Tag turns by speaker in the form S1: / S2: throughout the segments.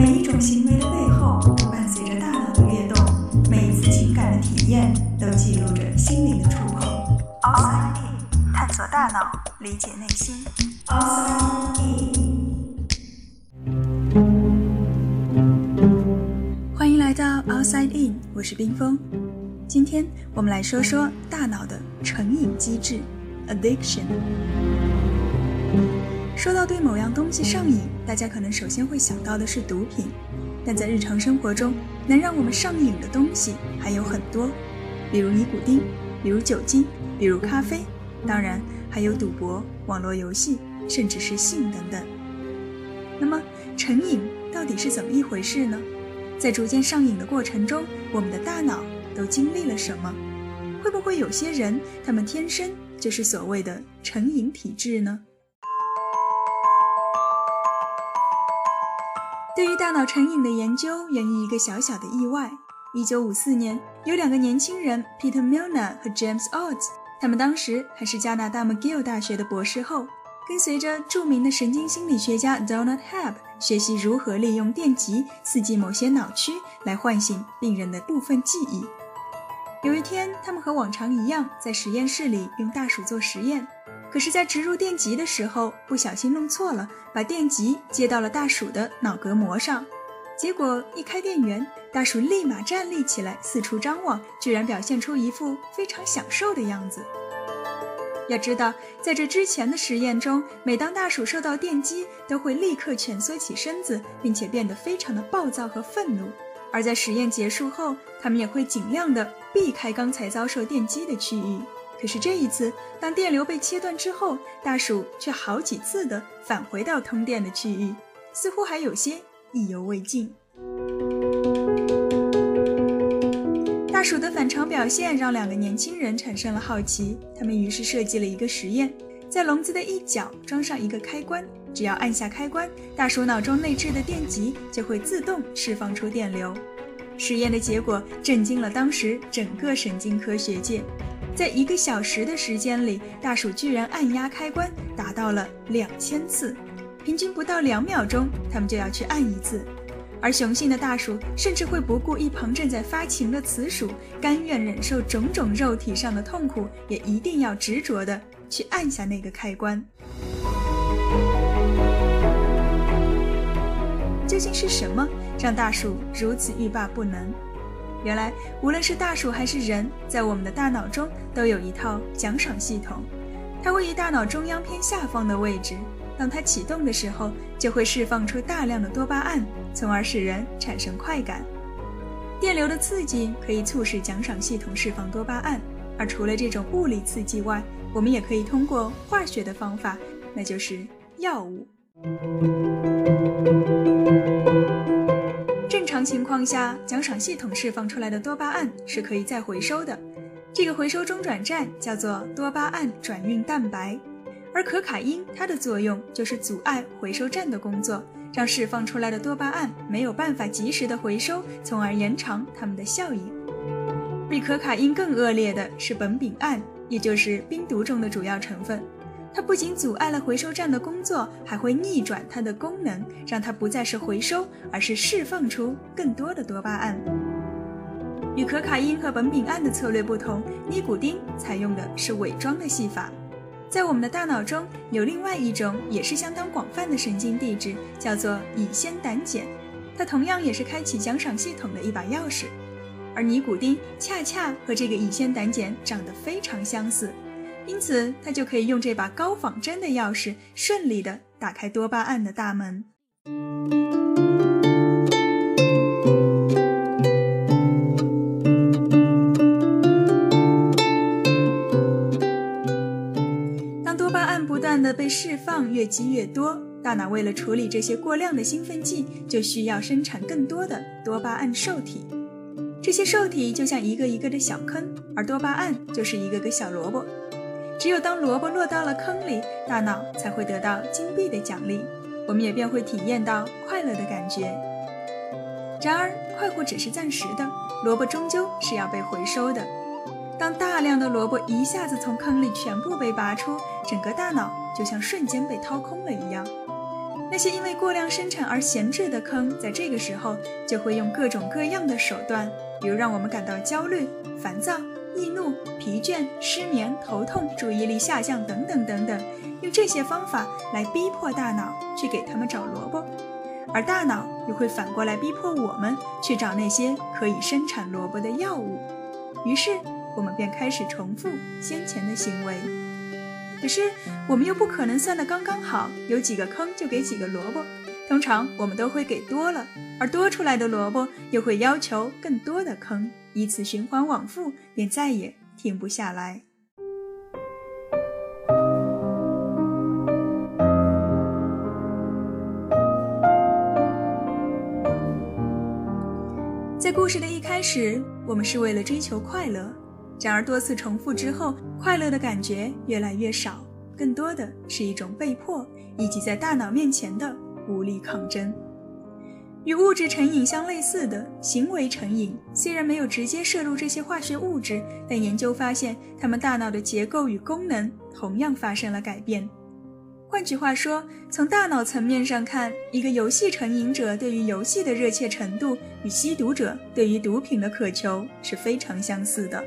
S1: 每一种行为的背后都伴随着大脑的跃动，每一次情感的体验都记录着心灵的触碰。Outside In，探索大脑，理解内心。Outside In，欢迎来到 Outside In，我是冰峰。今天我们来说说大脑的成瘾机制，addiction。说到对某样东西上瘾，大家可能首先会想到的是毒品，但在日常生活中，能让我们上瘾的东西还有很多，比如尼古丁，比如酒精，比如咖啡，当然还有赌博、网络游戏，甚至是性等等。那么，成瘾到底是怎么一回事呢？在逐渐上瘾的过程中，我们的大脑。都经历了什么？会不会有些人他们天生就是所谓的成瘾体质呢？对于大脑成瘾的研究源于一个小小的意外。一九五四年，有两个年轻人 Peter Milner 和 James Odds，他们当时还是加拿大 McGill 大学的博士后，跟随着著名的神经心理学家 Donald Hebb 学习如何利用电极刺激某些脑区来唤醒病人的部分记忆。有一天，他们和往常一样在实验室里用大鼠做实验，可是，在植入电极的时候不小心弄错了，把电极接到了大鼠的脑隔膜上。结果一开电源，大鼠立马站立起来，四处张望，居然表现出一副非常享受的样子。要知道，在这之前的实验中，每当大鼠受到电击，都会立刻蜷缩起身子，并且变得非常的暴躁和愤怒。而在实验结束后，他们也会尽量的避开刚才遭受电击的区域。可是这一次，当电流被切断之后，大鼠却好几次的返回到通电的区域，似乎还有些意犹未尽。大鼠的反常表现让两个年轻人产生了好奇，他们于是设计了一个实验，在笼子的一角装上一个开关。只要按下开关，大鼠脑中内置的电极就会自动释放出电流。实验的结果震惊了当时整个神经科学界。在一个小时的时间里，大鼠居然按压开关达到了两千次，平均不到两秒钟，它们就要去按一次。而雄性的大鼠甚至会不顾一旁正在发情的雌鼠，甘愿忍受种种肉体上的痛苦，也一定要执着地去按下那个开关。究竟是什么让大鼠如此欲罢不能？原来，无论是大鼠还是人，在我们的大脑中都有一套奖赏系统，它位于大脑中央偏下方的位置。当它启动的时候，就会释放出大量的多巴胺，从而使人产生快感。电流的刺激可以促使奖赏系统释放多巴胺，而除了这种物理刺激外，我们也可以通过化学的方法，那就是药物。常情况下，奖赏系统释放出来的多巴胺是可以再回收的。这个回收中转站叫做多巴胺转运蛋白，而可卡因它的作用就是阻碍回收站的工作，让释放出来的多巴胺没有办法及时的回收，从而延长它们的效应。比可卡因更恶劣的是苯丙胺，也就是冰毒中的主要成分。它不仅阻碍了回收站的工作，还会逆转它的功能，让它不再是回收，而是释放出更多的多巴胺。与可卡因和苯丙胺的策略不同，尼古丁采用的是伪装的戏法。在我们的大脑中有另外一种也是相当广泛的神经递质，叫做乙酰胆碱，它同样也是开启奖赏系统的一把钥匙。而尼古丁恰恰和这个乙酰胆碱长得非常相似。因此，他就可以用这把高仿真的钥匙，顺利地打开多巴胺的大门。当多巴胺不断地被释放，越积越多，大脑为了处理这些过量的兴奋剂，就需要生产更多的多巴胺受体。这些受体就像一个一个的小坑，而多巴胺就是一个个小萝卜。只有当萝卜落到了坑里，大脑才会得到金币的奖励，我们也便会体验到快乐的感觉。然而，快活只是暂时的，萝卜终究是要被回收的。当大量的萝卜一下子从坑里全部被拔出，整个大脑就像瞬间被掏空了一样。那些因为过量生产而闲置的坑，在这个时候就会用各种各样的手段，比如让我们感到焦虑、烦躁、易怒、疲倦、失眠、头痛、注意力下降等等等等，用这些方法来逼迫大脑去给他们找萝卜，而大脑又会反过来逼迫我们去找那些可以生产萝卜的药物，于是我们便开始重复先前的行为。可是我们又不可能算得刚刚好，有几个坑就给几个萝卜。通常我们都会给多了，而多出来的萝卜又会要求更多的坑，以此循环往复，便再也停不下来。在故事的一开始，我们是为了追求快乐。然而多次重复之后，快乐的感觉越来越少，更多的是一种被迫以及在大脑面前的无力抗争。与物质成瘾相类似的行为成瘾，虽然没有直接摄入这些化学物质，但研究发现，他们大脑的结构与功能同样发生了改变。换句话说，从大脑层面上看，一个游戏成瘾者对于游戏的热切程度，与吸毒者对于毒品的渴求是非常相似的。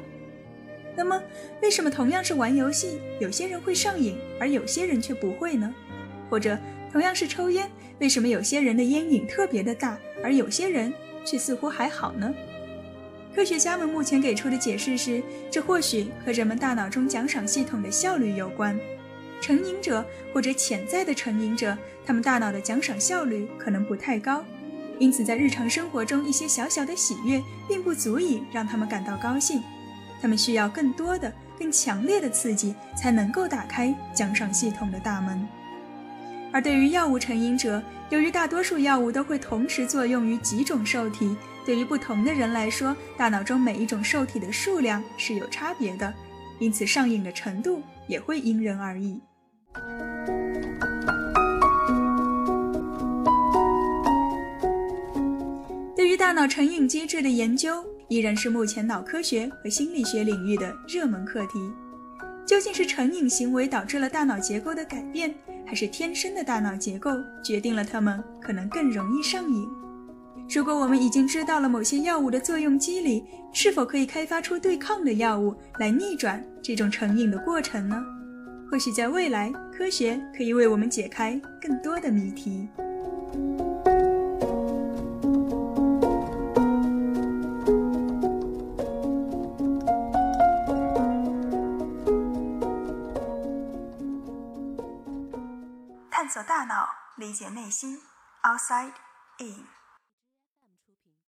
S1: 那么，为什么同样是玩游戏，有些人会上瘾，而有些人却不会呢？或者，同样是抽烟，为什么有些人的烟瘾特别的大，而有些人却似乎还好呢？科学家们目前给出的解释是，这或许和人们大脑中奖赏系统的效率有关。成瘾者或者潜在的成瘾者，他们大脑的奖赏效率可能不太高，因此在日常生活中，一些小小的喜悦并不足以让他们感到高兴。他们需要更多的、更强烈的刺激，才能够打开奖赏系统的大门。而对于药物成瘾者，由于大多数药物都会同时作用于几种受体，对于不同的人来说，大脑中每一种受体的数量是有差别的，因此上瘾的程度也会因人而异。对于大脑成瘾机制的研究。依然是目前脑科学和心理学领域的热门课题。究竟是成瘾行为导致了大脑结构的改变，还是天生的大脑结构决定了他们可能更容易上瘾？如果我们已经知道了某些药物的作用机理，是否可以开发出对抗的药物来逆转这种成瘾的过程呢？或许在未来，科学可以为我们解开更多的谜题。理解内心，outside in。